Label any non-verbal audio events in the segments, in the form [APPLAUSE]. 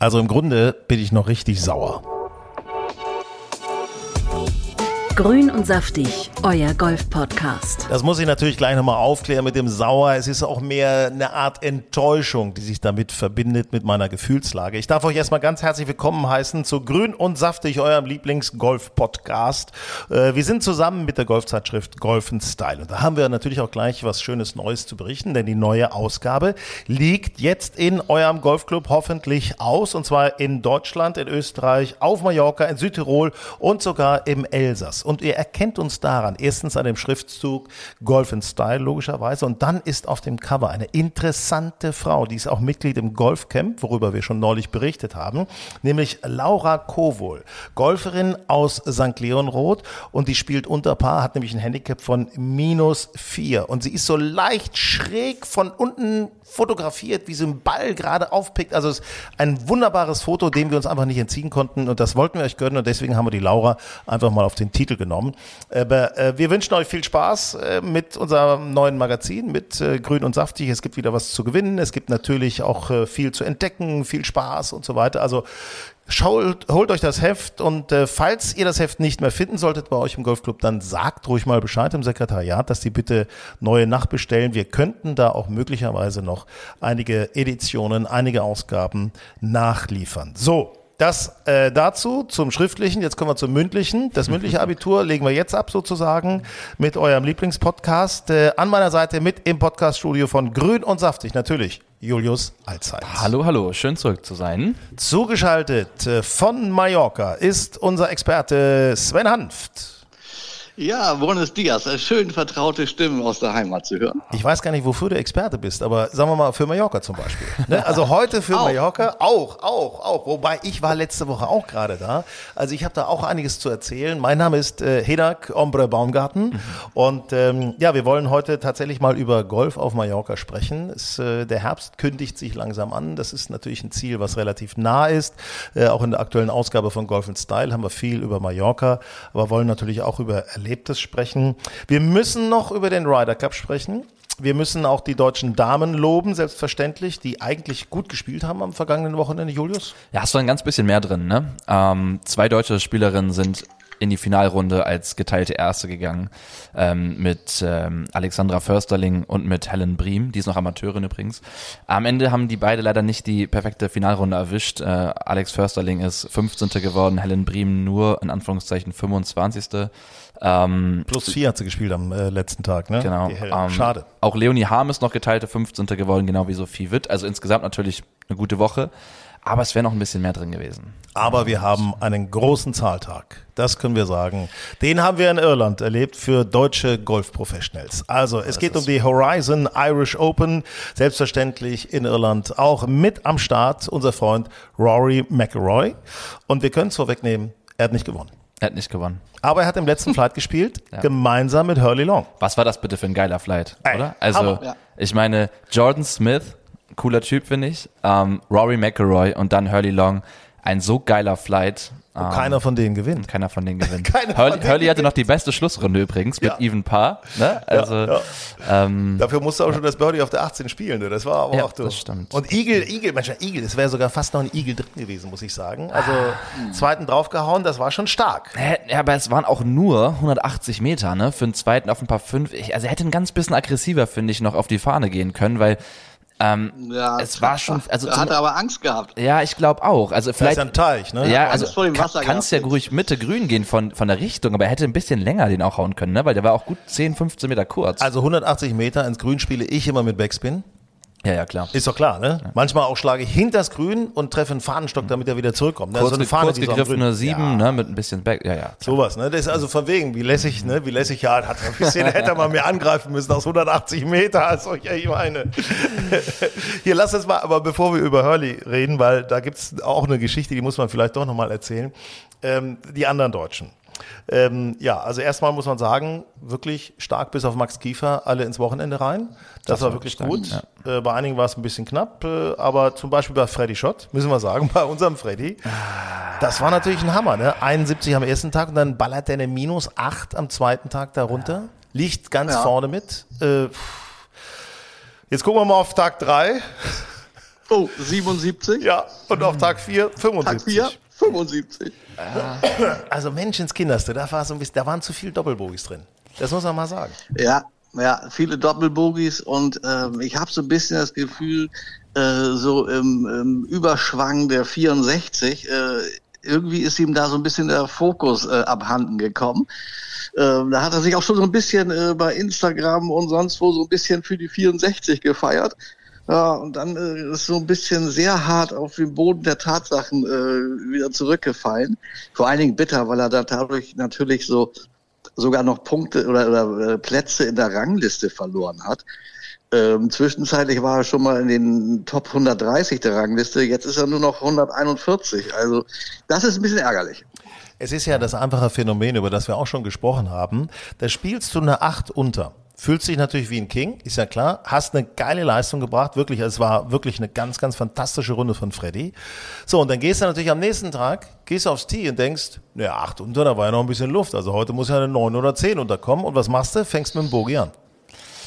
Also im Grunde bin ich noch richtig sauer. Grün und saftig, euer Golf-Podcast. Das muss ich natürlich gleich nochmal aufklären mit dem Sauer. Es ist auch mehr eine Art Enttäuschung, die sich damit verbindet mit meiner Gefühlslage. Ich darf euch erstmal ganz herzlich willkommen heißen zu Grün und Saftig, eurem Lieblings-Golf-Podcast. Äh, Wir sind zusammen mit der Golfzeitschrift Golf Style. Und da haben wir natürlich auch gleich was Schönes Neues zu berichten, denn die neue Ausgabe liegt jetzt in eurem Golfclub hoffentlich aus. Und zwar in Deutschland, in Österreich, auf Mallorca, in Südtirol und sogar im Elsass. Und ihr erkennt uns daran, erstens an dem Schriftzug Golf in Style logischerweise. Und dann ist auf dem Cover eine interessante Frau, die ist auch Mitglied im Golfcamp, worüber wir schon neulich berichtet haben, nämlich Laura Kowohl, Golferin aus St. Leonroth. Und die spielt unter Paar, hat nämlich ein Handicap von minus vier. Und sie ist so leicht schräg von unten fotografiert, wie sie einen Ball gerade aufpickt. Also es ist ein wunderbares Foto, dem wir uns einfach nicht entziehen konnten. Und das wollten wir euch gönnen. Und deswegen haben wir die Laura einfach mal auf den Titel genommen. Aber äh, wir wünschen euch viel Spaß äh, mit unserem neuen Magazin, mit äh, Grün und Saftig. Es gibt wieder was zu gewinnen. Es gibt natürlich auch äh, viel zu entdecken, viel Spaß und so weiter. Also Schaut, holt euch das Heft und äh, falls ihr das Heft nicht mehr finden solltet bei euch im Golfclub, dann sagt ruhig mal Bescheid im Sekretariat, dass die bitte neue nachbestellen. Wir könnten da auch möglicherweise noch einige Editionen, einige Ausgaben nachliefern. So, das äh, dazu zum Schriftlichen. Jetzt kommen wir zum Mündlichen. Das mündliche Abitur legen wir jetzt ab sozusagen mit eurem Lieblingspodcast. Äh, an meiner Seite mit im Podcaststudio von Grün und Saftig natürlich Julius Allzeit. Hallo, hallo, schön zurück zu sein. Zugeschaltet äh, von Mallorca ist unser Experte Sven Hanft. Ja, buenos dias. Schön vertraute Stimmen aus der Heimat zu hören. Ich weiß gar nicht, wofür du Experte bist, aber sagen wir mal für Mallorca zum Beispiel. Ne? Also heute für Auch. Mallorca auch, auch, auch. Wobei ich war letzte Woche auch gerade da. Also ich habe da auch einiges zu erzählen. Mein Name ist äh, Hedak Ombre Baumgarten und ähm, ja, wir wollen heute tatsächlich mal über Golf auf Mallorca sprechen. Es, äh, der Herbst kündigt sich langsam an. Das ist natürlich ein Ziel, was relativ nah ist. Äh, auch in der aktuellen Ausgabe von Golf Style haben wir viel über Mallorca, aber wollen natürlich auch über Erlebtes sprechen. Wir müssen noch über den Ryder Cup sprechen. Wir müssen auch die deutschen Damen loben, selbstverständlich, die eigentlich gut gespielt haben am vergangenen Wochenende, Julius. Ja, hast du ein ganz bisschen mehr drin, ne? Ähm, zwei deutsche Spielerinnen sind in die Finalrunde als geteilte Erste gegangen ähm, mit ähm, Alexandra Försterling und mit Helen Briem, die ist noch Amateurin übrigens. Am Ende haben die beide leider nicht die perfekte Finalrunde erwischt. Äh, Alex Försterling ist 15. geworden, Helen Briem nur in Anführungszeichen 25. Ähm, Plus vier hat sie gespielt am äh, letzten Tag, ne? Genau. Ähm, Schade. Auch Leonie Harm ist noch geteilte 15. geworden, genau wie Sophie Witt. Also insgesamt natürlich eine gute Woche. Aber es wäre noch ein bisschen mehr drin gewesen. Aber wir haben einen großen Zahltag. Das können wir sagen. Den haben wir in Irland erlebt für deutsche Golf-Professionals. Also es geht um die Horizon Irish Open. Selbstverständlich in Irland auch mit am Start unser Freund Rory McIlroy. Und wir können es vorwegnehmen, er hat nicht gewonnen. Er hat nicht gewonnen. Aber er hat im letzten Flight gespielt, [LAUGHS] Ja. gemeinsam mit Hurley Long. Was war das bitte für ein geiler Flight, Ey, oder? Also, Hammer. Ja. ich meine, Jordan Smith, cooler Typ, finde ich. Ähm, Rory McIlroy und dann Hurley Long, ein so geiler Flight. Ähm, keiner von denen gewinnt. keiner von denen gewinnt. [LAUGHS] Keiner von Hurley, denen Hurley hatte noch die beste Schlussrunde übrigens mit Ja. Even Par. Ne? Also, ja. Ähm, Dafür musste auch schon das Birdie auf der 18 spielen. Du. Das war aber Ja, auch du. das stimmt. Und Eagle, Eagle, Mensch, Eagle, es wäre sogar fast noch ein Eagle drin gewesen, muss ich sagen. Also zweiten draufgehauen, das war schon stark. Ja, aber es waren auch nur 180 Meter, ne? Für den zweiten auf ein paar fünf. Also er hätte ein ganz bisschen aggressiver, finde ich, noch auf die Fahne gehen können, weil ähm, Ja, es war schon, [LAUGHS] also da zum, hat er aber Angst gehabt. ja, ich glaube auch. Also Das ist vielleicht, ja ein Teich, ne? ja, also vor dem kann, kannst ja ruhig Mitte grün gehen von, von der Richtung, aber er hätte ein bisschen länger den auch hauen können, ne? Weil der war auch gut 10, 15 Meter kurz. Also 180 Meter ins Grün spiele ich immer mit Backspin. Ja, ja, klar. Ist doch klar, ne? Manchmal auch schlage ich hinters Grün und treffe einen Fahnenstock, damit er wieder zurückkommt. Ne? Kurz, so eine Fahne, kurz gegriffene Grün- sieben, ne, mit ein bisschen Back. Ja, ja. Sowas, ne? Das ist also von wegen, wie lässig, ne? Wie lässig, ja, hat ein bisschen, [LAUGHS] hätte man mir angreifen müssen aus 180 Meter, [LAUGHS] also ja, ich meine. [LAUGHS] Hier, lass uns mal, aber bevor wir über Hurley reden, weil da gibt's auch eine Geschichte, die muss man vielleicht doch nochmal erzählen. Ähm, die anderen Deutschen. Ähm, ja, also erstmal muss man sagen, wirklich stark bis auf Max Kiefer alle ins Wochenende rein. Das, war wirklich stark, gut. Äh, bei einigen war es ein bisschen knapp, äh, aber zum Beispiel bei Freddy Schott, müssen wir sagen, [LAUGHS] bei unserem Freddy, das war natürlich ein Hammer, ne? 71 am ersten Tag und dann ballert der eine minus 8 am zweiten Tag darunter. Liegt ganz Ja. vorne mit. Äh, jetzt gucken wir mal auf Tag 3. Oh, 77. Ja, und auf Tag 4 Tag 75. 4, 75. Also Menschenskinderste, da, war so ein bisschen, da waren zu viele Doppelbogies drin. Das muss man mal sagen. Ja, ja, viele Doppelbogies und ähm, ich habe so ein bisschen das Gefühl, äh, so im, im Überschwang der 64, äh, irgendwie ist ihm da so ein bisschen der Fokus äh, abhanden gekommen. Ähm, da hat er sich auch schon so ein bisschen äh, bei Instagram und sonst wo so ein bisschen für die 64 gefeiert. Ja, und dann äh, ist so ein bisschen sehr hart auf den Boden der Tatsachen äh, wieder zurückgefallen. Vor allen Dingen bitter, weil er da dadurch natürlich so sogar noch Punkte oder, oder äh, Plätze in der Rangliste verloren hat. Ähm, zwischenzeitlich war er schon mal in den Top 130 der Rangliste, jetzt ist er nur noch 141. Also das ist ein bisschen ärgerlich. Es ist ja das einfache Phänomen, über das wir auch schon gesprochen haben. Da spielst du eine 8 unter. Fühlst dich natürlich wie ein King, ist ja klar. Hast eine geile Leistung gebracht, wirklich. Es war wirklich eine ganz, ganz fantastische Runde von Freddy. So, und dann gehst du natürlich am nächsten Tag, gehst aufs Tee und denkst, naja, 8 unter, da war ja noch ein bisschen Luft. Also heute muss ja eine 9 oder 10 unterkommen. Und was machst du? Fängst mit dem Bogie an.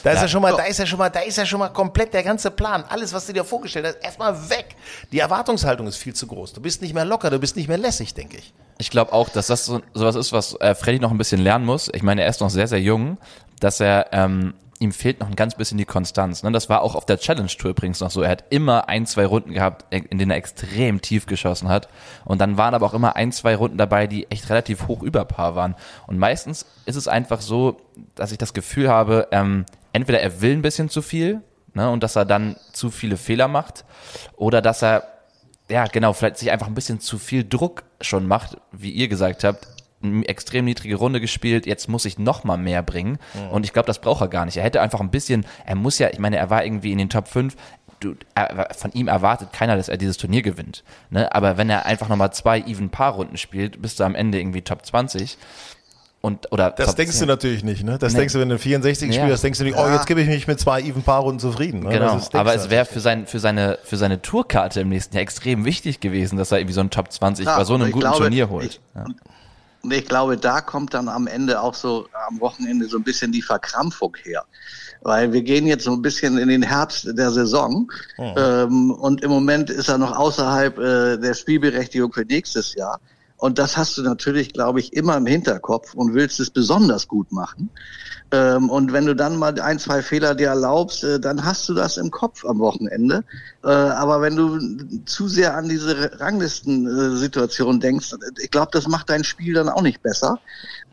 Da ist ja, schon mal, da ist ja schon mal, da ist ja schon mal komplett der ganze Plan. Alles, was du dir vorgestellt hast, erstmal weg. Die Erwartungshaltung ist viel zu groß. Du bist nicht mehr locker, du bist nicht mehr lässig, denke ich. Ich glaube auch, dass das so sowas ist, was äh, Freddy noch ein bisschen lernen muss. Ich meine, er ist noch sehr, sehr jung, dass er ähm, ihm fehlt noch ein ganz bisschen die Konstanz. Ne? Das war auch auf der Challenge Tour übrigens noch so. Er hat immer ein, zwei Runden gehabt, in denen er extrem tief geschossen hat. Und dann waren aber auch immer ein, zwei Runden dabei, die echt relativ hoch über Paar waren. Und meistens ist es einfach so, dass ich das Gefühl habe, ähm, entweder er will ein bisschen zu viel ne, und dass er dann zu viele Fehler macht oder dass er ja, genau, vielleicht sich einfach ein bisschen zu viel Druck schon macht, wie ihr gesagt habt, eine extrem niedrige Runde gespielt, jetzt muss ich noch mal mehr bringen und ich glaube, das braucht er gar nicht. Er hätte einfach ein bisschen, er muss ja, ich meine, er war irgendwie in den Top 5, du, er, von ihm erwartet keiner, dass er dieses Turnier gewinnt, ne? aber wenn er einfach noch mal zwei even Paar Runden spielt, bist du am Ende irgendwie Top 20 und oder Das denkst 10. du natürlich nicht, ne? Das Nee. denkst du, wenn du 64 Ja. spielst, denkst du nicht, oh, jetzt gebe ich mich mit zwei even Paarrunden zufrieden. Ne? Genau, Das ist- aber es wäre für, sein, für, seine, für seine Tourkarte im nächsten Jahr extrem wichtig gewesen, dass er irgendwie so ein Top 20 Ja, bei so einem guten glaube, Turnier holt. ich- ja. Und ich glaube, da kommt dann am Ende auch so am Wochenende so ein bisschen die Verkrampfung her. Weil wir gehen jetzt so ein bisschen in den Herbst der Saison ähm, und im Moment ist er noch außerhalb äh, der Spielberechtigung für nächstes Jahr. Und das hast du natürlich, glaube ich, immer im Hinterkopf und willst es besonders gut machen. Ähm, und wenn du dann mal ein, zwei Fehler dir erlaubst, äh, dann hast du das im Kopf am Wochenende. Äh, aber wenn du zu sehr an diese Ranglisten-Situation denkst, ich glaube, das macht dein Spiel dann auch nicht besser.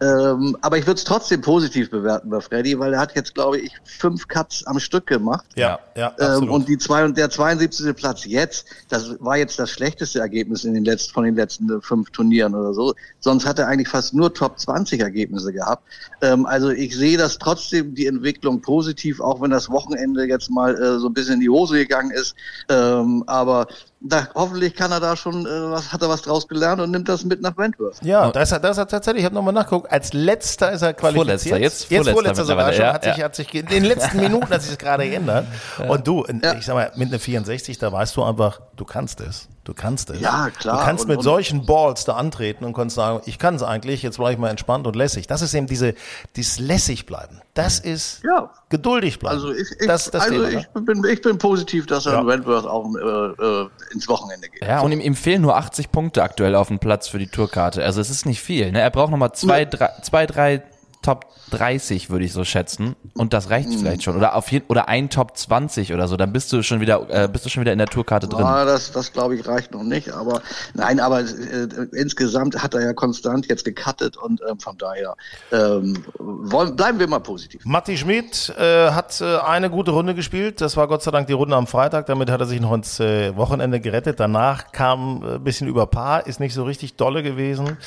Ähm, aber ich würde es trotzdem positiv bewerten bei Freddy, weil er hat jetzt, glaube ich, fünf Cuts am Stück gemacht. Ja, ja, Ähm, absolut. und die zwei und der 72. Platz jetzt, das war jetzt das schlechteste Ergebnis in den letzten, von den letzten äh, fünf Turnieren oder so. Sonst hat er eigentlich fast nur Top 20 Ergebnisse gehabt. Ähm, also ich sehe das trotzdem die Entwicklung positiv, auch wenn das Wochenende jetzt mal äh, so ein bisschen in die Hose gegangen ist. Ähm, aber da, hoffentlich kann er da schon, äh, was, hat er was draus gelernt und nimmt das mit nach Wentworth. ja, das hat, das hat tatsächlich, ich habe nochmal nachgeguckt, als letzter ist er qualifiziert. Vorletzter, jetzt jetzt Vorletzter vorletzter sogar schon, ja, hat sich, ja. hat sich in den letzten [LAUGHS] Minuten hat sich das gerade geändert. Und du, in- Ja. ich sag mal, mit einer 64, da weißt du einfach, du kannst es. Du kannst es. Ja, klar. Du kannst Und- mit und- solchen Balls da antreten und kannst sagen, ich kann es eigentlich, jetzt bleibe ich mal entspannt und lässig. Das ist eben diese, dieses lässig bleiben. Das ist Ja. geduldig bleiben. Also ich, ich, das, das also Thema, ne? ich, bin, ich bin positiv, dass er Ja. in Wentworth auch äh, äh, ins Wochenende geht. Ja, und ihm, ihm fehlen nur 80 Punkte aktuell auf dem Platz für die Tourkarte. Also es ist nicht viel. Ne? Er braucht nochmal zwei, drei, zwei, drei Top 30, würde ich so schätzen. Und das reicht vielleicht schon. Oder auf jeden, oder ein Top 20 oder so. Dann bist du schon wieder, äh, bist du schon wieder in der Tourkarte drin. Ja, das, das glaube ich reicht noch nicht. Aber nein, aber äh, insgesamt hat er ja konstant jetzt gecuttet und ähm, von daher ähm, wollen, bleiben wir mal positiv. Matti Schmidt äh, hat äh, eine gute Runde gespielt. Das war Gott sei Dank die Runde am Freitag. Damit hat er sich noch ins äh, Wochenende gerettet. Danach kam äh, ein bisschen über Paar, ist nicht so richtig dolle gewesen.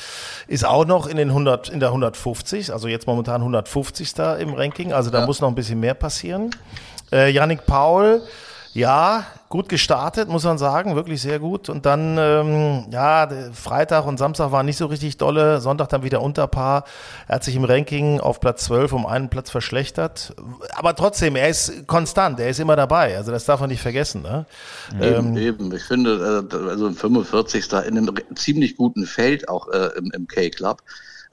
Ist auch noch in den 100, in der 150, also jetzt momentan 150. im Ranking. Also da muss noch ein bisschen mehr passieren. Äh, Yannick Paul, ja, gut gestartet, muss man sagen, wirklich sehr gut. Und dann, ähm, ja, Freitag und Samstag waren nicht so richtig dolle, Sonntag dann wieder unter Paar. Er hat sich im Ranking auf Platz 12 um einen Platz verschlechtert. Aber trotzdem, er ist konstant, er ist immer dabei. Also das darf man nicht vergessen. Ne? Eben, eben. Ich finde, äh, also ein 45. in einem ziemlich guten Feld auch äh, im, im K-Club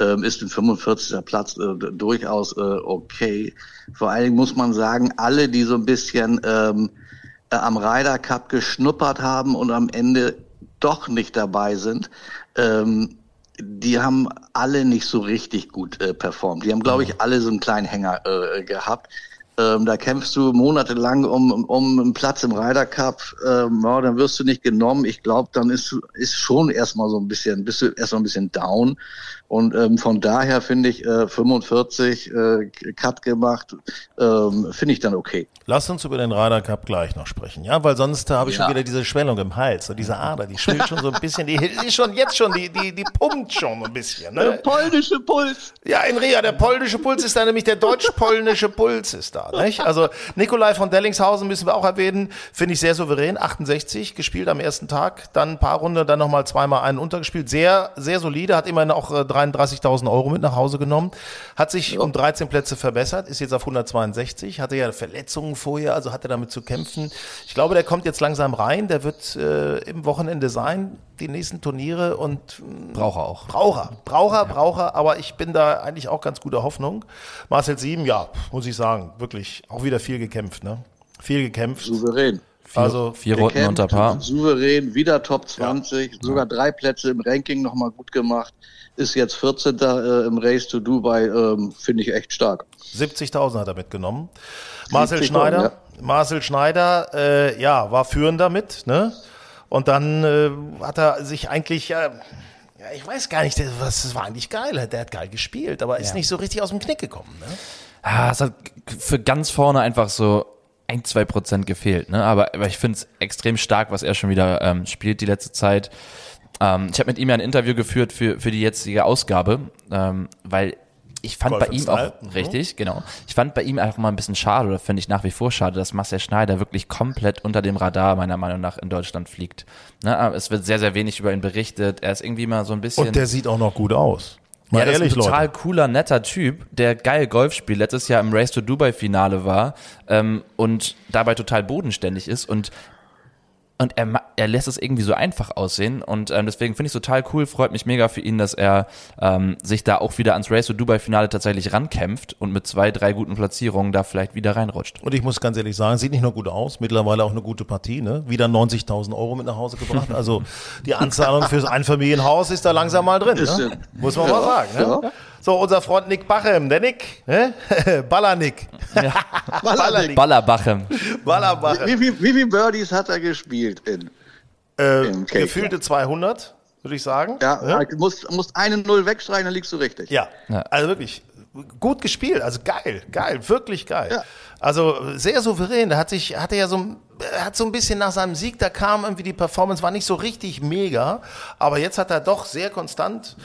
ähm, ist ein 45. Platz äh, durchaus äh, okay. Vor allen Dingen muss man sagen, alle, die so ein bisschen ähm, äh, am Ryder Cup geschnuppert haben und am Ende doch nicht dabei sind, ähm, die haben alle nicht so richtig gut äh, performt. Die haben, glaube ich, alle so einen kleinen Hänger äh, gehabt. Ähm, da kämpfst du monatelang um, um, um einen Platz im Ryder Cup, ähm, ja, dann wirst du nicht genommen. Ich glaube, dann ist, ist schon erstmal so ein bisschen, bist du erstmal ein bisschen down. Und ähm, von daher finde ich äh, 45 äh, Cut gemacht, ähm, finde ich dann okay. Lass uns über den Ryder Cup gleich noch sprechen, ja, weil sonst habe ich Ja. schon wieder diese Schwellung im Hals, so diese Ader, die schwillt schon so ein bisschen, die ist schon jetzt schon, die, die, die pumpt schon ein bisschen. Der Ne? polnische Puls. Ja, in Ria, der polnische Puls ist da, nämlich der deutsch-polnische Puls ist da. Nicht? Also Nikolai von Dellingshausen müssen wir auch erwähnen, finde ich sehr souverän, 68 gespielt am ersten Tag, dann ein paar Runden, dann nochmal zweimal einen untergespielt, sehr, sehr solide, hat immerhin auch äh, 33.000 Euro mit nach Hause genommen, hat sich um 13 Plätze verbessert, ist jetzt auf 162, hatte ja Verletzungen vorher, also hatte damit zu kämpfen. Ich glaube, der kommt jetzt langsam rein, der wird äh, im Wochenende sein, die nächsten Turniere und Braucht er auch. Braucher, Braucher, Braucher, aber ich bin da eigentlich auch ganz guter Hoffnung. Marcel Sieben, ja, muss ich sagen, wirklich auch wieder viel gekämpft, ne? Viel gekämpft. Souverän. Also, Vier Runden unter Paar. Souverän, wieder Top 20, sogar drei Plätze im Ranking nochmal gut gemacht. Ist jetzt 14. Äh, im Race to Dubai, ähm, finde ich echt stark. 70.000 hat er mitgenommen. Marcel 70.000, Schneider, ja. Marcel Schneider, äh, ja, war führender mit, ne? Und dann äh, hat er sich eigentlich, äh, ja, ich weiß gar nicht, was das war eigentlich geil. Der hat geil gespielt, aber ist nicht so richtig aus dem Knick gekommen. Ne? Ah, es hat für ganz vorne einfach so ein, zwei Prozent gefehlt, ne? Aber, aber ich finde es extrem stark, was er schon wieder ähm, spielt die letzte Zeit. Ähm, ich habe mit ihm ja ein Interview geführt für, für die jetzige Ausgabe, ähm, weil ich fand Golf bei ihm auch, Style, mhm. richtig, genau. Ich fand bei ihm einfach mal ein bisschen schade, oder finde ich nach wie vor schade, dass Marcel Schneider wirklich komplett unter dem Radar meiner Meinung nach in Deutschland fliegt. Ne? Es wird sehr, sehr wenig über ihn berichtet. Er ist irgendwie mal so ein bisschen. Und der sieht auch noch gut aus. Mal Ja, das ehrlich, ist ein total Leute. cooler, netter Typ, der geil Golf spielt, letztes Jahr im Race to Dubai Finale war ähm, und dabei total bodenständig ist und und er, ma- er lässt es irgendwie so einfach aussehen und ähm, deswegen finde ich es total cool, freut mich mega für ihn, dass er ähm, sich da auch wieder ans Race to Dubai Finale tatsächlich rankämpft und mit zwei, drei guten Platzierungen da vielleicht wieder reinrutscht. Und ich muss ganz ehrlich sagen, sieht nicht nur gut aus, mittlerweile auch eine gute Partie, ne? Wieder 90.000 Euro mit nach Hause gebracht. [LAUGHS] Also die Anzahlung fürs Einfamilienhaus ist da langsam mal drin, ne? Muss man mal sagen, ne? ja. So, unser Freund Nick Bachem, der Nick, ne? [LAUGHS] Baller-Nick. [LAUGHS] Baller-Nick. Ballerbachem. Baller-Bachem. Wie, wie, wie viele Birdies hat er gespielt? In, Äh, Cake, gefühlte 200, würde ich sagen. ja, Ja? du musst, musst eine Null wegstreichen, dann liegst du richtig. Ja, Ja. also wirklich gut gespielt, also geil, geil, wirklich geil. Ja. Also sehr souverän. Da hat sich, hatte ja so, er hat so ein bisschen nach seinem Sieg, da kam irgendwie die Performance, war nicht so richtig mega, aber jetzt hat er doch sehr konstant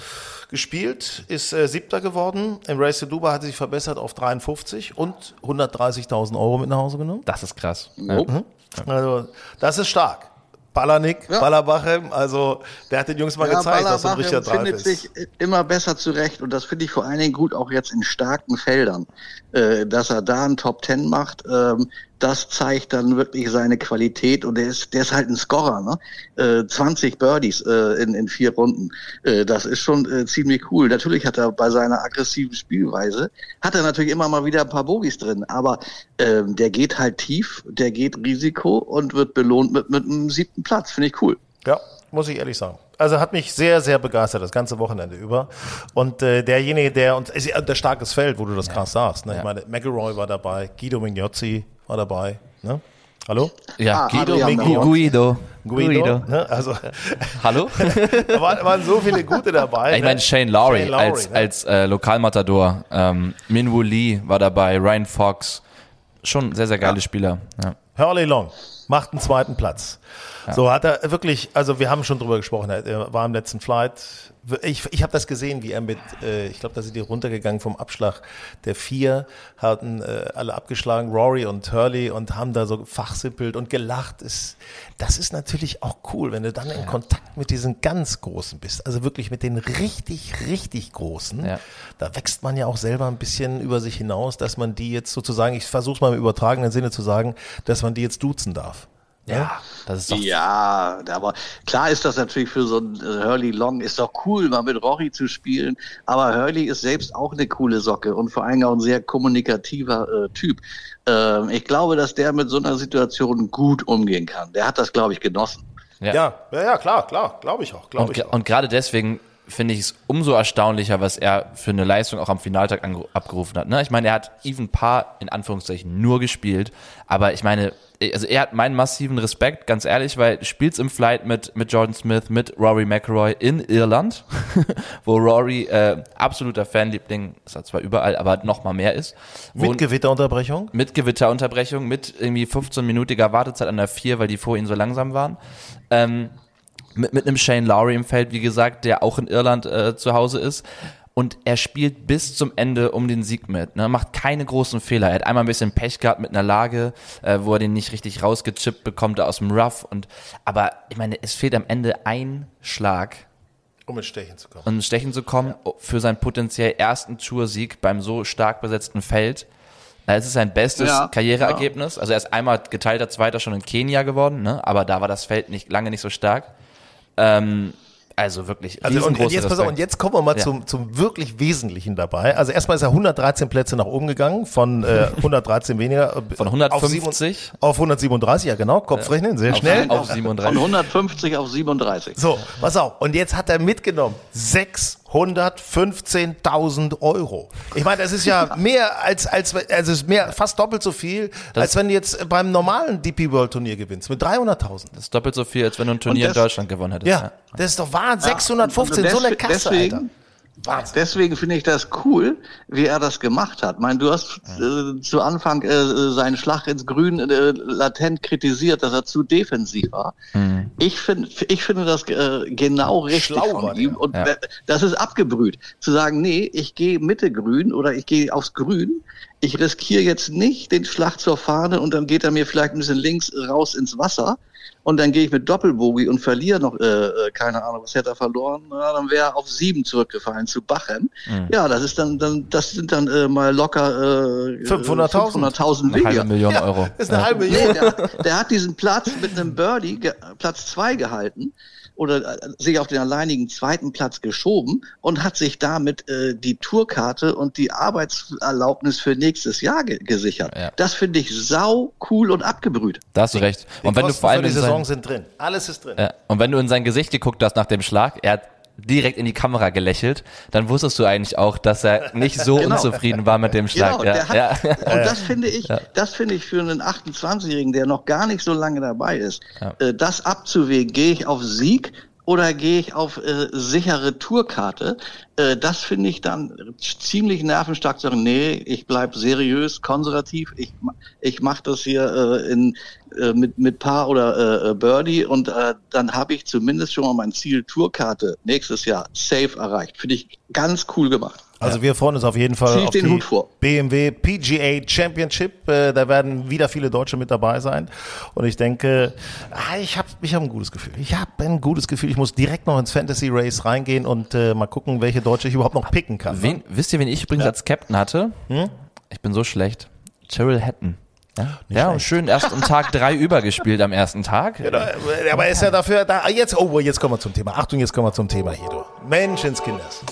gespielt, ist äh, Siebter geworden. Im Race to Dubai hat er sich verbessert auf 53 und 130.000 Euro mit nach Hause genommen. Das ist krass. Nope. Also das ist stark. Ballernick, Ja. Ballerbachem, also der hat den Jungs mal Ja, gezeigt, was so ein richtiger Drive findet ist. sich immer besser zurecht und das finde ich vor allen Dingen gut auch jetzt in starken Feldern, äh, dass er da einen Top Ten macht. Ähm, das zeigt dann wirklich seine Qualität und der ist, der ist halt ein Scorer, ne? Äh, 20 Birdies äh, in, in vier Runden. Äh, das ist schon äh, ziemlich cool. Natürlich hat er bei seiner aggressiven Spielweise, hat er natürlich immer mal wieder ein paar Bogies drin, aber ähm, der geht halt tief, der geht Risiko und wird belohnt mit, mit einem siebten Platz. Finde ich cool. Ja, muss ich ehrlich sagen. Also hat mich sehr, sehr begeistert, das ganze Wochenende über. Und äh, derjenige, der, ist ja der starkes Feld, wo du das krass sagst. Ne? Ich Ja. meine, McElroy war dabei, Guido Mignozzi war dabei. Ne? Hallo? Ja, Ah, Guido, Guido, Bauer. Guido. Guido. Ne? Also [LAUGHS] Hallo? [LAUGHS] da waren, waren so viele gute dabei. Ich meine ne? Shane Lowry, Shane Lowry, als, ne? als äh, Lokalmatador. Ähm, Minwoo Lee war dabei, Ryan Fox. Schon sehr, sehr geile Spieler. Ja. Hurley Long macht einen zweiten Platz. So hat er wirklich, also wir haben schon drüber gesprochen, er war im letzten Flight. Ich, ich habe das gesehen, wie er mit, äh, ich glaube, da sind die runtergegangen vom Abschlag der vier, hatten äh, alle abgeschlagen, Rory und Hurley und haben da so fachsimpelt und gelacht. Ist, das ist natürlich auch cool, wenn du dann in Kontakt mit diesen ganz Großen bist, also wirklich mit den richtig, richtig Großen. Ja. Da wächst man ja auch selber ein bisschen über sich hinaus, dass man die jetzt sozusagen, ich versuche es mal im übertragenen Sinne zu sagen, dass man die jetzt duzen darf. Ja, das ist doch Ja, aber klar ist das natürlich für so einen äh, Hurley Long, ist doch cool, mal mit Rory zu spielen. Aber Hurley ist selbst auch eine coole Socke und vor allem auch ein sehr kommunikativer äh, Typ. Ähm, ich glaube, dass der mit so einer Situation gut umgehen kann. Der hat das, glaube ich, genossen. Ja. Ja, ja, klar, klar, glaube ich auch, glaube Und, ich auch. und gerade deswegen finde ich es umso erstaunlicher, was er für eine Leistung auch am Finaltag abgerufen hat. Ne? Ich meine, er hat Even Paar in Anführungszeichen nur gespielt, aber ich meine, also er hat meinen massiven Respekt, ganz ehrlich, weil du spielst im Flight mit, mit Jordan Smith, mit Rory McIlroy in Irland, [LAUGHS] wo Rory äh, absoluter Fanliebling, ist er zwar überall, aber noch mal mehr ist. Wo, Mit Gewitterunterbrechung? mit Gewitterunterbrechung, mit irgendwie 15-minütiger Wartezeit an der 4, weil die vor ihnen so langsam waren. Ähm, mit, mit einem Shane Lowry im Feld, wie gesagt, der auch in Irland äh, zu Hause ist. Und er spielt bis zum Ende um den Sieg mit, ne? macht keine großen Fehler. Er hat einmal ein bisschen Pech gehabt mit einer Lage, äh, wo er den nicht richtig rausgechippt bekommt aus dem Rough. Und, aber ich meine, es fehlt am Ende ein Schlag, Um ins Stechen zu kommen. um ins Stechen zu kommen für seinen potenziell ersten Toursieg beim so stark besetzten Feld. Es ist sein bestes Ja, Karriereergebnis. Also er ist einmal geteilter Zweiter schon in Kenia geworden, ne? aber da war das Feld nicht lange nicht so stark. Ähm, also wirklich Also und jetzt, pass auf, und jetzt kommen wir mal Ja. zum, zum wirklich Wesentlichen dabei. Also erstmal ist er 113 Plätze nach oben gegangen, von äh, [LAUGHS] 113 weniger. äh, Von Auf, 150? sieben- auf 137, ja genau, Kopfrechnen, sehr auf, schnell. auf Von 37. 150 auf 37. So, pass auf. Und jetzt hat er mitgenommen 615.000 Euro. Ich meine, das ist ja [LAUGHS] mehr als, als, also es ist mehr, fast doppelt so viel, als wenn du jetzt beim normalen DP World Turnier gewinnst, mit 300.000. Das ist doppelt so viel, als wenn du ein Turnier in das- Deutschland gewonnen hättest. Ja, das ist doch Wahnsinn. 615, Und so eine Kasse, deswegen, Alter. Wahnsinn. Deswegen finde ich das cool, wie er das gemacht hat. Ich meine, du hast äh, zu Anfang äh, seinen Schlag ins Grün äh, latent kritisiert, dass er zu defensiv war. Mhm. Ich finde, ich finde das äh, genau richtig Schlau von ihm und Ja. das ist abgebrüht. Zu sagen, nee, ich gehe Mitte Grün oder ich gehe aufs Grün. Ich riskiere jetzt nicht den Schlag zur Fahne und dann geht er mir vielleicht ein bisschen links raus ins Wasser. Und dann gehe ich mit Doppelbogie und verliere noch, äh, äh, keine Ahnung, was hätte er verloren? Na, dann wäre er auf sieben zurückgefallen zu Bachem. Mhm. Ja, das ist dann, dann, das sind dann äh, mal locker äh, 500.000. 500.000 Eine weniger. halbe Million Ja, Euro. Das [LAUGHS] ist eine Ja. halbe Nee, Million. der, der hat diesen Platz mit einem Birdie, ge, Platz zwei gehalten oder äh, sich auf den alleinigen zweiten Platz geschoben und hat sich damit äh, die Tourkarte und die Arbeitserlaubnis für nächstes Jahr ge gesichert. Ja. Das finde ich sau cool und abgebrüht. Da hast du recht. Die Und wenn du Kosten vor allem für die in sein- Saison sind drin. Alles ist drin. Ja. Und wenn du in sein Gesicht geguckt hast nach dem Schlag, er hat direkt in die Kamera gelächelt, dann wusstest du eigentlich auch, dass er nicht so [LAUGHS] Genau. unzufrieden war mit dem Schlag. Genau, ja, hat, ja. und [LAUGHS] das finde ich, das finde ich für einen 28-Jährigen, der noch gar nicht so lange dabei ist, äh, das abzuwägen, gehe ich auf Sieg oder gehe ich auf äh, sichere Tourkarte, äh, das finde ich dann ziemlich nervenstark zu sagen, nee, ich bleib seriös, konservativ, ich, ich mache das hier äh, in, äh, mit, mit Paar oder äh, Birdie und äh, dann habe ich zumindest schon mal mein Ziel Tourkarte nächstes Jahr safe erreicht. Finde ich ganz cool gemacht. Also wir freuen uns auf jeden Fall Zieh auf den die Hut vor. BMW PGA Championship. Äh, da werden wieder viele Deutsche mit dabei sein. Und ich denke, ah, ich habe ich hab ein gutes Gefühl. Ich habe ein gutes Gefühl. Ich muss direkt noch ins Fantasy Race reingehen und äh, mal gucken, welche Deutsche ich überhaupt noch picken kann. Wen, wisst ihr, wen ich übrigens als Captain hatte? Hm? Ich bin so schlecht. Cheryl Hatton. Ja, ja und schön erst um Tag drei [LAUGHS] übergespielt am ersten Tag. Äh, Aber er ist ja dafür da. Jetzt, oh, jetzt kommen wir zum Thema. Achtung, jetzt kommen wir zum Thema hier, du. Menschenskinders.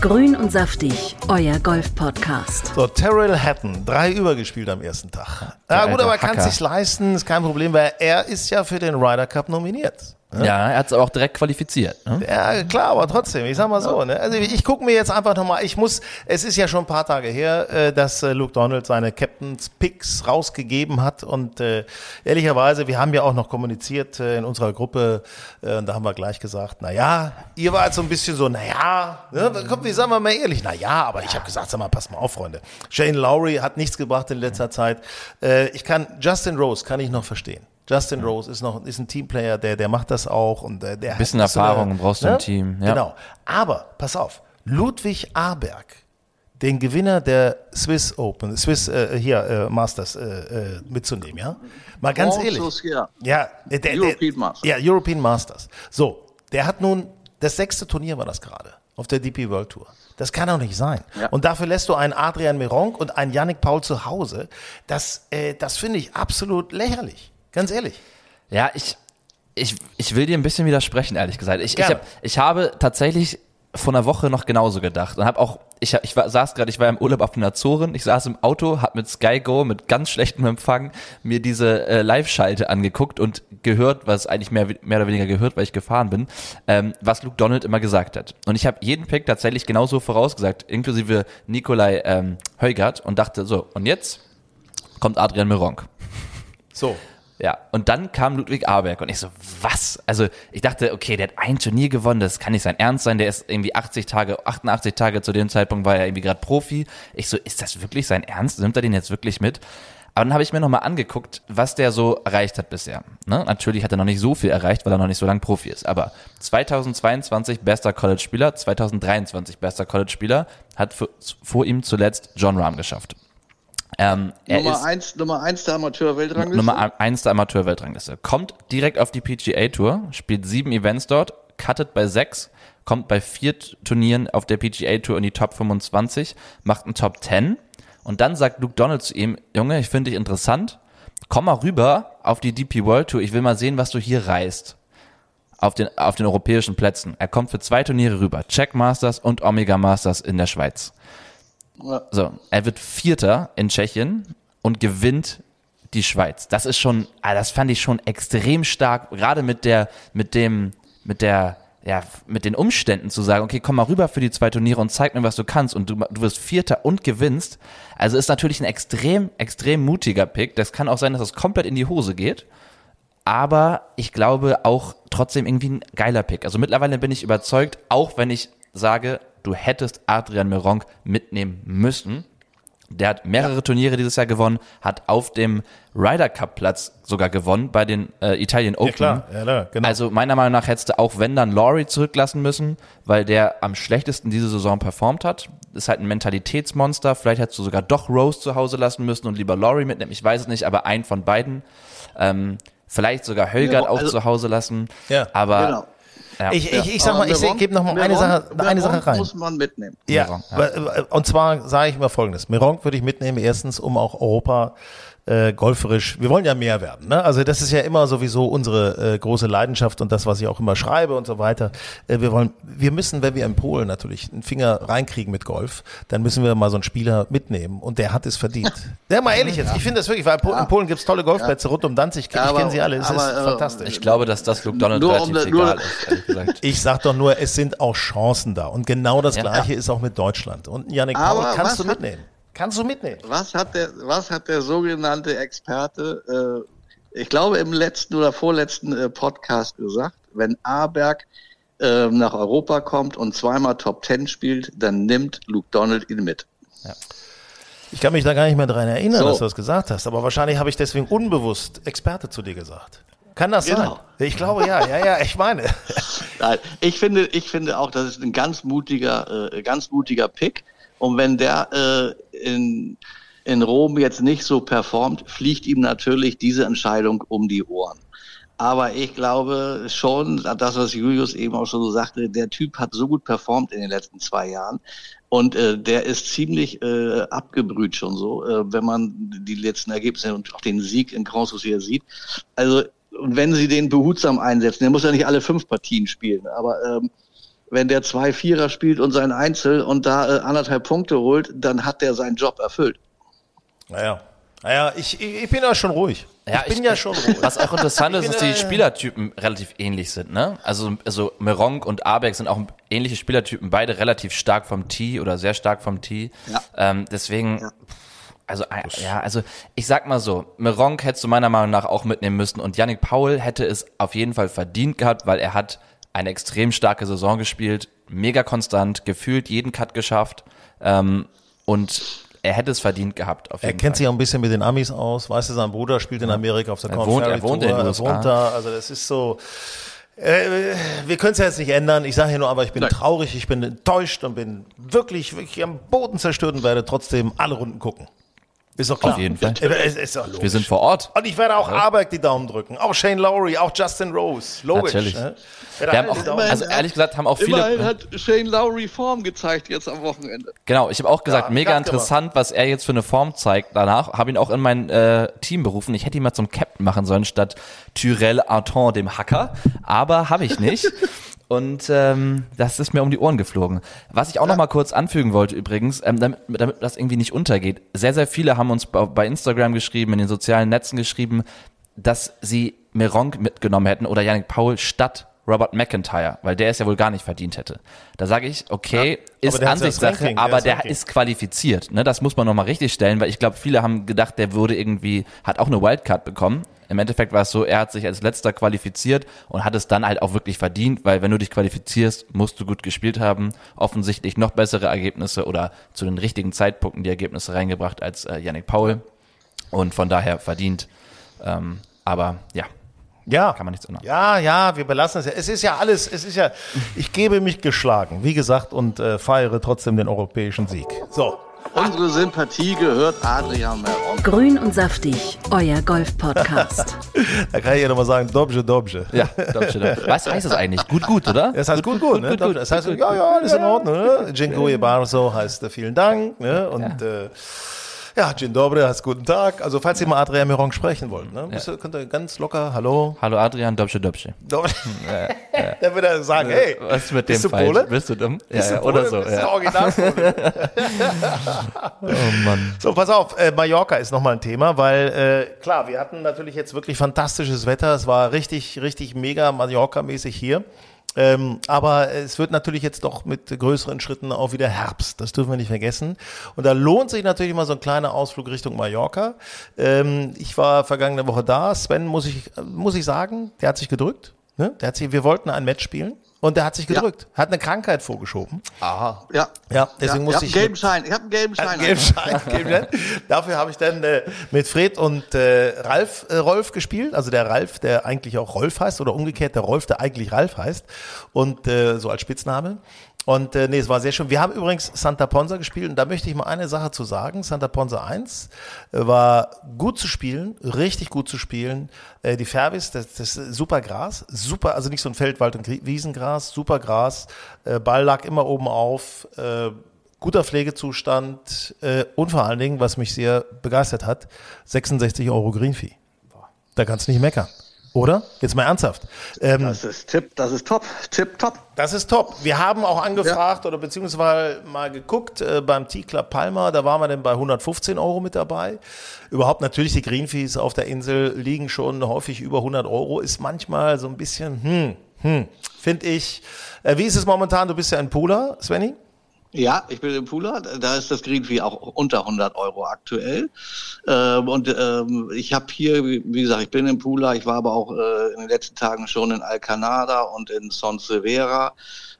Grün und saftig, euer Golf-Podcast. So, Terrell Hatton, drei übergespielt am ersten Tag. Ja, gut, aber kann sich leisten, ist kein Problem, weil er ist ja für den Ryder Cup nominiert. Ja, er hat es aber auch direkt qualifiziert. Ne? Ja, klar, aber trotzdem, ich sag mal so, ne? Also ich gucke mir jetzt einfach nochmal, ich muss, es ist ja schon ein paar Tage her, äh, dass äh, Luke Donald seine Captain's Picks rausgegeben hat und äh, ehrlicherweise, wir haben ja auch noch kommuniziert äh, in unserer Gruppe äh, und da haben wir gleich gesagt, na ja, ihr wart so ein bisschen so, na ja, ne? komm, wie sagen wir mal ehrlich, na ja, aber ich habe gesagt, sag mal, pass mal auf, Freunde. Shane Lowry hat nichts gebracht in letzter Zeit. Äh, ich kann, Justin Rose kann ich noch verstehen. Justin Rose ist noch ist ein Teamplayer, der der macht das auch und äh, der Bisschen hat so Erfahrung brauchst du im Team, ja. Genau. Aber pass auf, Ludwig Aberg, den Gewinner der Swiss Open, Swiss äh, hier äh, Masters äh, äh, mitzunehmen, ja? Mal ganz Oh, ehrlich. so, ja. Äh, der, European der, Masters. Ja, European Masters. So, der hat nun das sechste Turnier war das gerade auf der DP World Tour. Das kann doch nicht sein. Ja. Und dafür lässt du einen Adrian Meronk und einen Yannick Paul zu Hause. Das, äh, das finde ich absolut lächerlich. Ganz ehrlich. Ja, ich, ich, ich will dir ein bisschen widersprechen, ehrlich gesagt. Ich, ich, hab, ich habe tatsächlich vor einer Woche noch genauso gedacht und habe auch, ich, ich war, saß gerade, ich war im Urlaub auf den Azoren, ich saß im Auto, habe mit Sky Go mit ganz schlechtem Empfang mir diese äh, Live-Schalte angeguckt und gehört, was eigentlich mehr, mehr oder weniger gehört, weil ich gefahren bin, ähm, was Luke Donald immer gesagt hat. Und ich habe jeden Pick tatsächlich genauso vorausgesagt, inklusive Nikolai ähm, Heugart und dachte so, und jetzt kommt Adrian Meronk. So. Ja, und dann kam Ludwig Aberg und ich so, was? Also ich dachte, okay, der hat ein Turnier gewonnen, das kann nicht sein Ernst sein, der ist irgendwie 80 Tage, 88 Tage zu dem Zeitpunkt war er irgendwie gerade Profi. Ich so, ist das wirklich sein Ernst? Nimmt er den jetzt wirklich mit? Aber dann habe ich mir nochmal angeguckt, was der so erreicht hat bisher. Ne? Natürlich hat er noch nicht so viel erreicht, weil er noch nicht so lange Profi ist. Aber 2022 bester College-Spieler, 2023 bester College-Spieler, hat vor ihm zuletzt John Rahm geschafft. Ähm, er Nummer ist, eins, Nummer eins der Amateur-Weltrangliste. Nummer 1 der Amateur-Weltrangliste. Kommt direkt auf die PGA-Tour, spielt sieben Events dort, cuttet bei sechs, kommt bei vier Turnieren auf der PGA-Tour in die Top 25, macht einen Top 10 und dann sagt Luke Donald zu ihm, Junge, ich finde dich interessant, komm mal rüber auf die DP World Tour, ich will mal sehen, was du hier reißt. Auf den, auf den europäischen Plätzen. Er kommt für zwei Turniere rüber. Czech Masters und Omega Masters in der Schweiz. So, er wird Vierter in Tschechien und gewinnt die Schweiz. Das ist schon, ah, das fand ich schon extrem stark, gerade mit der, mit dem, mit der, ja, mit den Umständen zu sagen, okay, komm mal rüber für die zwei Turniere und zeig mir, was du kannst und du, du wirst Vierter und gewinnst. Also ist natürlich ein extrem, extrem mutiger Pick. Das kann auch sein, dass es komplett in die Hose geht. Aber ich glaube auch trotzdem irgendwie ein geiler Pick. Also mittlerweile bin ich überzeugt, auch wenn ich sage, du hättest Adrian Meronk mitnehmen müssen. Der hat mehrere Turniere dieses Jahr gewonnen, hat auf dem Ryder Cup Platz sogar gewonnen bei den äh, Italien Open. klar, ja, klar, genau. Also meiner Meinung nach hättest du auch wenn dann Laurie zurücklassen müssen, weil der am schlechtesten diese Saison performt hat. Ist halt ein Mentalitätsmonster. Vielleicht hättest du sogar doch Rose zu Hause lassen müssen und lieber Laurie mitnehmen. Ich weiß es nicht, aber einen von beiden. Ähm, vielleicht sogar Hölgert Ja, auch also- zu Hause lassen. Ja. aber Genau. Ja. Ich, ich, ich sag mal, ich gebe noch mal eine Meronk- Sache, eine Meronk Sache rein. muss man mitnehmen. Ja, Meronk, ja. äh, und zwar sage ich mal Folgendes. Meronk würde ich mitnehmen, erstens, um auch Europa äh, golferisch, wir wollen ja mehr werden. Ne? Also das ist ja immer sowieso unsere äh, große Leidenschaft und das, was ich auch immer schreibe und so weiter. Äh, wir wollen, wir müssen, wenn wir in Polen natürlich einen Finger reinkriegen mit Golf, dann müssen wir mal so einen Spieler mitnehmen und der hat es verdient. [LAUGHS] Ja, mal ehrlich jetzt, ich finde das wirklich, weil Po- in Polen gibt's tolle Golfplätze rund um Danzig, ich Ja, aber- kenne sie alle, es aber, ist äh, fantastisch. ich glaube, dass das Luke Donald Nur relativ um egal ist, ehrlich gesagt. Ich sag doch nur, es sind auch Chancen da. Und genau das Ja. Gleiche ist auch mit Deutschland. Und Yannick Aber Paul kannst du hat- mitnehmen. Kannst du mitnehmen. Was hat der, was hat der sogenannte Experte, äh, ich glaube im letzten oder vorletzten äh, Podcast gesagt, wenn Aberg äh, nach Europa kommt und zweimal Top Ten spielt, dann nimmt Luke Donald ihn mit. Ich kann mich da gar nicht mehr dran erinnern, So. dass du das gesagt hast. Aber wahrscheinlich habe ich deswegen unbewusst Experte zu dir gesagt. Kann das Genau. sein? Ich glaube ja, ja, ja, ich meine. [LAUGHS] Nein, ich finde, ich finde auch, das ist ein ganz mutiger, äh, ganz mutiger Pick. Und wenn der äh, in, in Rom jetzt nicht so performt, fliegt ihm natürlich diese Entscheidung um die Ohren. Aber ich glaube schon, das, was Julius eben auch schon so sagte, der Typ hat so gut performt in den letzten zwei Jahren. Und äh, der ist ziemlich äh, abgebrüht schon so, äh, wenn man die letzten Ergebnisse und auch den Sieg in Grand Souci sieht. Also, wenn sie den behutsam einsetzen, der muss ja nicht alle fünf Partien spielen, aber ähm, wenn der zwei Vierer spielt und sein Einzel und da äh, anderthalb Punkte holt, dann hat der seinen Job erfüllt. Naja. Naja, ich, ich, ich bin ja schon ruhig. Ja, ich bin ja schon ruhig. Was auch interessant ist, dass die Spielertypen relativ ähnlich sind. Ne? Also, also Meronk und Abeck sind auch ähnliche Spielertypen, beide relativ stark vom Tee oder sehr stark vom Tee. Ja. Ähm, deswegen, also äh, ja, also ich sag mal so, Meronk hättest du meiner Meinung nach auch mitnehmen müssen und Yannick Paul hätte es auf jeden Fall verdient gehabt, weil er hat eine extrem starke Saison gespielt, mega konstant, gefühlt jeden Cut geschafft ähm, und er hätte es verdient gehabt. Er kennt Fall. sich auch ein bisschen mit den Amis aus. Weißt du, sein Bruder spielt in Amerika auf der Er Corn wohnt- er wohnt in den er USA. wohnt da. Also das ist so. Äh, wir können es ja jetzt nicht ändern. Ich sage hier nur, aber ich bin traurig, ich bin enttäuscht und bin wirklich, wirklich am Boden zerstört und werde trotzdem alle Runden gucken. Ist doch klar. Auf jeden Fall. Wir sind vor Ort. und ich werde auch Aberg die Daumen drücken. Auch Shane Lowry, auch Justin Rose. Logisch. Natürlich. Ne? Werde Wir haben auch, also ehrlich gesagt, haben auch Immerhin viele. hat Shane Lowry Form gezeigt jetzt am Wochenende. Genau, ich habe auch gesagt, Ja, mega ganz interessant, was er jetzt für eine Form zeigt. Danach habe ihn auch in mein äh, Team berufen. Ich hätte ihn mal zum Captain machen sollen statt Tyrell Arton, dem Hacker, aber habe ich nicht. [LAUGHS] Und ähm, das ist mir um die Ohren geflogen. Was ich auch noch mal kurz anfügen wollte übrigens, ähm, damit, damit das irgendwie nicht untergeht. Sehr, sehr viele haben uns bei, bei Instagram geschrieben, in den sozialen Netzen geschrieben, dass sie Meronk mitgenommen hätten oder Yannick Paul statt Robert McIntyre, weil der es ja wohl gar nicht verdient hätte. Da sage ich, okay, ist der ja das Ansichtssache, Ranking, der aber der Ranking. ist qualifiziert. Ne? Das muss man nochmal richtig stellen, weil ich glaube, viele haben gedacht, der würde irgendwie, hat auch eine Wildcard bekommen. Im Endeffekt war es so, er hat sich als letzter qualifiziert und hat es dann halt auch wirklich verdient, weil wenn du dich qualifizierst, musst du gut gespielt haben. Offensichtlich noch bessere Ergebnisse oder zu den richtigen Zeitpunkten die Ergebnisse reingebracht als äh, Yannick Paul. Und von daher verdient. Ähm, aber ja, Ja. kann man nichts ändern. Ja, ja, wir belassen es ja. Es ist ja alles, es ist ja, ich gebe mich geschlagen, wie gesagt, und äh, feiere trotzdem den europäischen Sieg. So. Unsere Sympathie gehört Adrian Meron. Grün und saftig, euer Golf-Podcast. [LAUGHS] Da kann ich ja nochmal sagen, Dobje, Dobje. Ja, doch, stimmt. Was heißt das eigentlich? Gut, gut, oder? Das heißt gut, gut, ne? Das heißt, ja, ja, alles in Ordnung, ne? Dziękuję bardzo heißt äh, vielen Dank, ne? Und äh, ja, Dzień dobry heißt guten Tag. Also falls ihr mal Adrian Meron sprechen wollt, ne? Müsst ihr- Könnt ihr ganz locker, hallo. Hallo Adrian, Dobsche, Dobsche. Dobje. Dann würde er sagen, hey, Was ist mit dem bist du falsch? Pole? Bist du dumm? Ja, ja, oder so. Bist du Ja. Originalpole? [LAUGHS] [LAUGHS] Oh Mann. So, pass auf, äh, Mallorca ist nochmal ein Thema, weil äh, klar, wir hatten natürlich jetzt wirklich fantastisches Wetter. Es war richtig, richtig mega Mallorca-mäßig hier. Ähm, aber es wird natürlich jetzt doch mit größeren Schritten auch wieder Herbst. Das dürfen wir nicht vergessen. Und da lohnt sich natürlich mal so ein kleiner Ausflug Richtung Mallorca. Ähm, ich war vergangene Woche da. Sven, muss ich, muss ich sagen, der hat sich gedrückt. Ne? Der hat sich, wir wollten ein Match spielen und der hat sich gedrückt. Hat eine Krankheit vorgeschoben. Ja. Ja, deswegen ja, musste ich ich. hab einen gelben mit- Schein. Ich habe einen gelben Schein. einen gelben Schein, gelben Schein. [LAUGHS] Dafür habe ich dann äh, mit Fred und äh, Ralf äh, Rolf gespielt. Also der Ralf, der eigentlich auch Rolf heißt, oder umgekehrt der Rolf, der eigentlich Ralf heißt. Und äh, so als Spitzname. Und äh, nee, es war sehr schön. Wir haben übrigens Santa Ponsa gespielt und da möchte ich mal eine Sache zu sagen. Santa Ponsa 1 äh, war gut zu spielen, richtig gut zu spielen. Äh, die Färbis, das, das super Gras, super, also nicht so ein Feld, Wald- und Wiesengras, super Gras. Äh, Ball lag immer oben auf. Äh, guter Pflegezustand äh, und vor allen Dingen, was mich sehr begeistert hat, 66 Euro Greenfee. Da kannst du nicht meckern. Oder? Jetzt mal ernsthaft. Ähm, Das ist Tipp, das ist top. Tipp, top. das ist top. Wir haben auch angefragt oder beziehungsweise mal geguckt äh, beim T-Club Palma, da waren wir dann bei 115 Euro mit dabei. Überhaupt natürlich die Greenfees auf der Insel liegen schon häufig über 100 Euro, ist manchmal so ein bisschen, hm, hm, finde ich. Äh, wie ist es momentan? Du bist ja ein Pooler, Svenny? Ja, ich bin im Pooler. Da ist das Greenfee auch unter 100 Euro aktuell. Ähm, und ähm, ich habe hier, wie gesagt, ich bin im Pooler. Ich war aber auch äh, in den letzten Tagen schon in Alcanada und in Son Severa.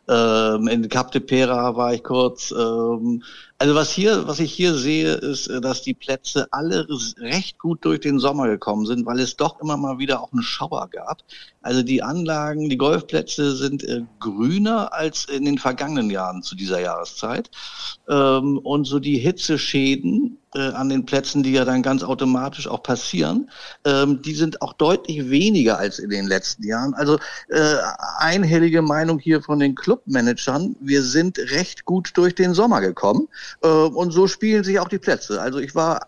Ähm, in Cap de Pera war ich kurz. Ähm, also was hier, was ich hier sehe, ist, äh, dass die Plätze alle recht gut durch den Sommer gekommen sind, weil es doch immer mal wieder auch einen Schauer gab. Also die Anlagen, die Golfplätze sind äh, grüner als in den vergangenen Jahren zu dieser Jahreszeit. Ähm, und so die Hitzeschäden äh, an den Plätzen, die ja dann ganz automatisch auch passieren, ähm, die sind auch deutlich weniger als in den letzten Jahren. Also äh, einhellige Meinung hier von den Clubmanagern, wir sind recht gut durch den Sommer gekommen und so spielen sich auch die Plätze. Also ich war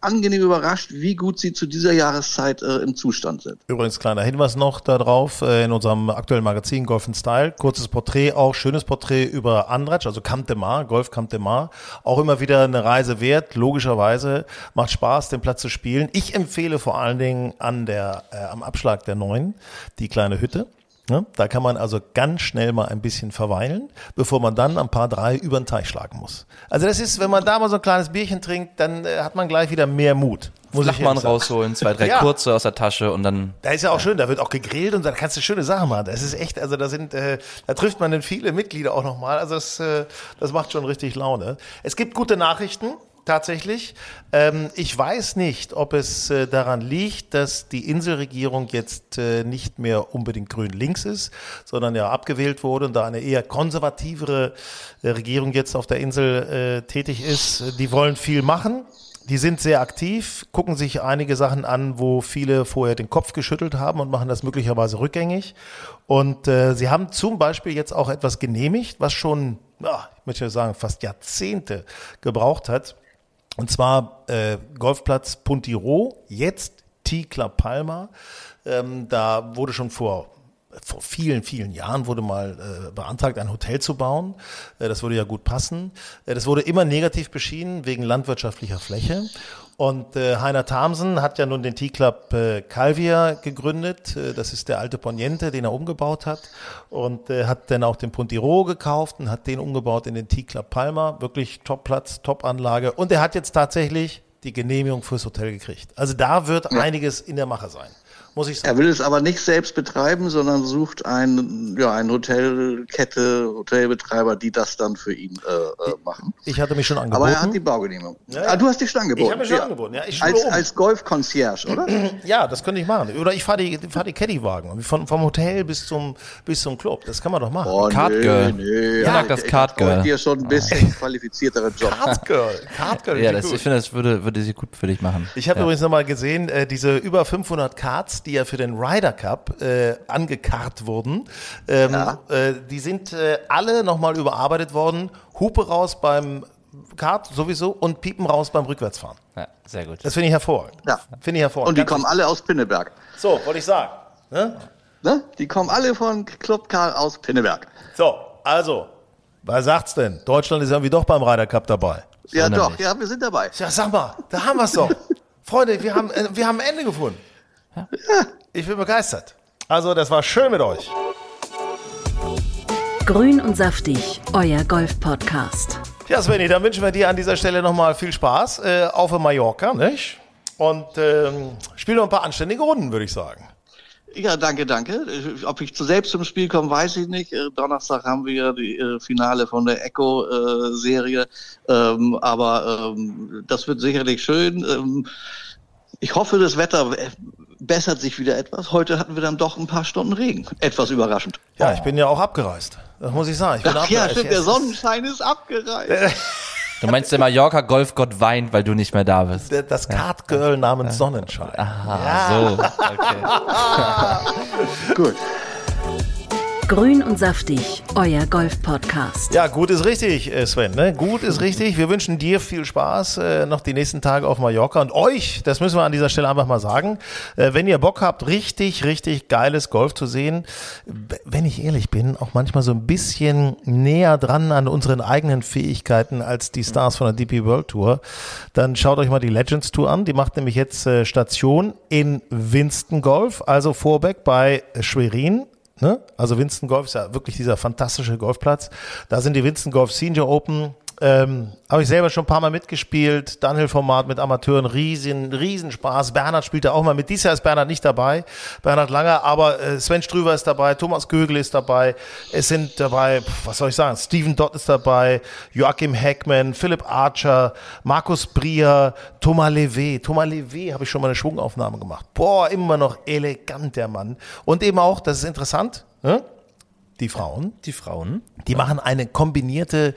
angenehm überrascht, wie gut sie zu dieser Jahreszeit äh, im Zustand sind. Übrigens, kleiner Hinweis noch darauf, äh, in unserem aktuellen Magazin Golf Style, kurzes Porträt, auch schönes Porträt über Andratsch, also Camp de Mar, Golf Camp de Mar, auch immer wieder eine Reise wert, logischerweise, macht Spaß, den Platz zu spielen. Ich empfehle vor allen Dingen an der, äh, am Abschlag der Neuen, die kleine Hütte. Ne? Da kann man also ganz schnell mal ein bisschen verweilen, bevor man dann am Paar drei über den Teich schlagen muss. Also das ist, wenn man da mal so ein kleines Bierchen trinkt, dann äh, hat man gleich wieder mehr Mut. Muss ich Flachmann sagen. rausholen, zwei, drei [LAUGHS] Ja. kurze aus der Tasche und dann Da ist ja auch schön, da wird auch gegrillt und da kannst du schöne Sachen machen. Das ist echt, also da sind, äh, da trifft man dann viele Mitglieder auch nochmal. Also das, äh, das macht schon richtig Laune. Es gibt gute Nachrichten. Tatsächlich. Ähm, ich weiß nicht, ob es äh, daran liegt, dass die Inselregierung jetzt äh, nicht mehr unbedingt grün-links ist, sondern ja abgewählt wurde und da eine eher konservativere äh, Regierung jetzt auf der Insel äh, tätig ist. Die wollen viel machen. Die sind sehr aktiv, gucken sich einige Sachen an, wo viele vorher den Kopf geschüttelt haben und machen das möglicherweise rückgängig. Und äh, sie haben zum Beispiel jetzt auch etwas genehmigt, was schon, ja, ich möchte sagen, fast Jahrzehnte gebraucht hat. Und zwar äh, Golfplatz Puntiro, jetzt Tikla Palma. Ähm, da wurde schon vor vor vielen, vielen Jahren wurde mal äh, beantragt, ein Hotel zu bauen. Äh, das würde ja gut passen. Äh, das wurde immer negativ beschieden wegen landwirtschaftlicher Fläche. Und äh, Heiner Thamsen hat ja nun den T-Club äh, Calvia gegründet. Äh, das ist der alte Poniente, den er umgebaut hat. Und äh, hat dann auch den Puntiro gekauft und hat den umgebaut in den T-Club Palma. Wirklich Top-Platz, Top-Anlage. Und er hat jetzt tatsächlich die Genehmigung fürs Hotel gekriegt. Also da wird einiges in der Mache sein. Muss ich sagen. Er will es aber nicht selbst betreiben, sondern sucht ein, ja, eine Hotelkette, Hotelbetreiber, die das dann für ihn äh, äh, machen. Ich hatte mich schon angeboten. Aber er hat die Baugenehmigung. Ja, ja. Ah, du hast dich schon angeboten. Ich habe mich schon ja. angeboten, ja. Ich als, um. als Golf-Concierge, oder? [CLEARS THROAT] Ja, das könnte ich machen. Oder ich fahre die, fahr die Caddy-Wagen. Von, vom Hotel bis zum, bis zum Club. Das kann man doch machen. Oh, Card nö, Girl. nö. Ich mag das ich Card Girl. wollte dir schon ein bisschen qualifizierteren Job. Cardgirl. Cardgirl. Ja, das, ich finde, das würde, würde sie gut für dich machen. Ich habe ja. übrigens nochmal gesehen, äh, diese über 500 Cards, die ja für den Ryder Cup äh, angekarrt wurden, ähm, Ja. äh, die sind äh, alle nochmal überarbeitet worden. Hupe raus beim Kart sowieso und Piepen raus beim Rückwärtsfahren. Ja, sehr gut. Das finde ich hervorragend. Ja. Finde ich hervorragend. Und die Ganz kommen alle aus Pinneberg. So, wollte ich sagen. Ne? Ne? Die kommen alle von Club Karl aus Pinneberg. So, also, was sagt's denn? Deutschland ist irgendwie doch beim Ryder Cup dabei. Ja, doch, ja, wir sind dabei. Ja, sag mal, da haben wir's doch. [LAUGHS] Freunde, wir haben, äh, wir haben ein Ende gefunden. Ich bin begeistert. Also, das war schön mit euch. Grün und saftig, euer Golf-Podcast. Ja, Svenny, dann wünschen wir dir an dieser Stelle nochmal viel Spaß äh, auf Mallorca, nicht? Und ähm, spiel noch ein paar anständige Runden, würde ich sagen. Ja, danke, danke. Ob ich zu selbst zum Spiel komme, weiß ich nicht. Äh, Donnerstag haben wir die äh, Finale von der Echo-Serie. Ähm, aber ähm, das wird sicherlich schön. Ähm, ich hoffe, das Wetter äh, bessert sich wieder etwas. Heute hatten wir dann doch ein paar Stunden Regen. Etwas überraschend. Ja, ich bin ja auch abgereist. Das muss ich sagen. Ich bin Ach ja, abgereist. stimmt, der Sonnenschein ist abgereist. Du meinst, der Mallorca-Golfgott weint, weil du nicht mehr da bist. Das Kartgirl namens Sonnenschein. Ah, so. Okay. [LAUGHS] Gut. Grün und saftig, euer Golf-Podcast. Ja, gut ist richtig, äh, Sven. Ne? Gut ist richtig. Wir wünschen dir viel Spaß äh, noch die nächsten Tage auf Mallorca und euch, das müssen wir an dieser Stelle einfach mal sagen, äh, wenn ihr Bock habt, richtig, richtig geiles Golf zu sehen, wenn ich ehrlich bin, auch manchmal so ein bisschen näher dran an unseren eigenen Fähigkeiten als die Stars von der DP World Tour, dann schaut euch mal die Legends Tour an. Die macht nämlich jetzt äh, Station in Winston Golf, also Vorbeck bei Schwerin. Ne? Also Winston Golf ist ja wirklich dieser fantastische Golfplatz. Da sind die Winston Golf Senior Open. Ähm, Habe ich selber schon ein paar Mal mitgespielt. Downhill-Format mit Amateuren, riesen, riesen Spaß. Bernhard spielt da auch mal mit. Dieses Jahr ist Bernhard nicht dabei, Bernhard Langer, aber äh, Sven Strüver ist dabei, Thomas Gögel ist dabei. Es sind dabei, was soll ich sagen, Steven Dott ist dabei, Joachim Heckman, Philipp Archer, Markus Brier, Thomas Levé. Thomas Levé habe ich schon mal eine Schwungaufnahme gemacht. Boah, immer noch elegant der Mann. Und eben auch, das ist interessant, ne? Die Frauen, Die Frauen. die machen eine kombinierte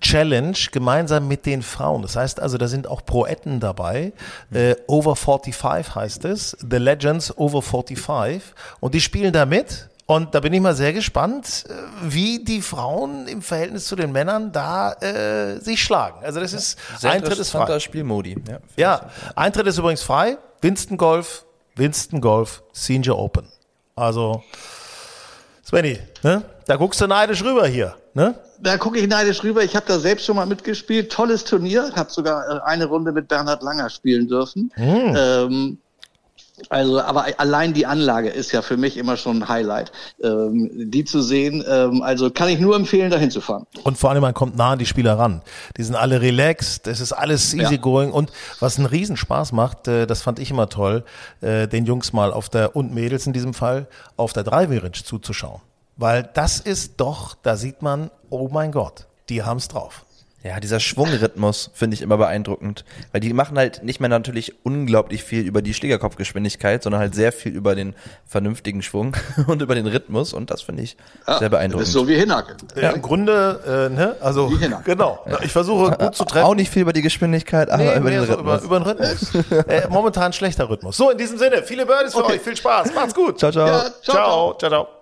Challenge gemeinsam mit den Frauen. Das heißt also, da sind auch Proetten dabei. Äh, Over 45 heißt es. The Legends Over 45. Und die spielen da mit. Und da bin ich mal sehr gespannt, äh, wie die Frauen im Verhältnis zu den Männern da äh, sich schlagen. Also das ist Sehr Eintritt ist frei. Spielmodi. Ja, Ja, Eintritt ist übrigens frei. Winston Golf, Winston Golf, Senior Open. Also, Svenny, ne? Da guckst du neidisch rüber hier, ne? Da gucke ich neidisch rüber. Ich habe da selbst schon mal mitgespielt. Tolles Turnier. Habe sogar äh, eine Runde mit Bernhard Langer spielen dürfen. Ähm, also, aber allein die Anlage ist ja für mich immer schon ein Highlight. Ähm, die zu sehen, ähm, also kann ich nur empfehlen, dahin zu fahren. Und vor allem, man kommt nah an die Spieler ran. Die sind alle relaxed, es ist alles easy going. Und was einen Riesenspaß macht, äh, das fand ich immer toll, äh, den Jungs mal auf der, und Mädels in diesem Fall, auf der Range zuzuschauen. Weil das ist doch, da sieht man, oh mein Gott, die haben's drauf. Ja, dieser Schwungrhythmus finde ich immer beeindruckend, weil die machen halt nicht mehr natürlich unglaublich viel über die Schlägerkopfgeschwindigkeit, sondern halt sehr viel über den vernünftigen Schwung [LAUGHS] und über den Rhythmus und das finde ich sehr Das beeindruckend. ist so wie Hinacke. Ja. Im Grunde, äh, ne, also, Wie Hinner. genau. Ich versuche gut zu treffen. Auch nicht viel über die Geschwindigkeit, aber Nee, über den so Rhythmus. über, über den Rhythmus. [LAUGHS] äh, momentan schlechter Rhythmus. So, in diesem Sinne, viele Birdies für Okay. euch. Viel Spaß. Macht's gut. ciao, ciao. Ja, ciao, ciao. ciao, ciao. ciao.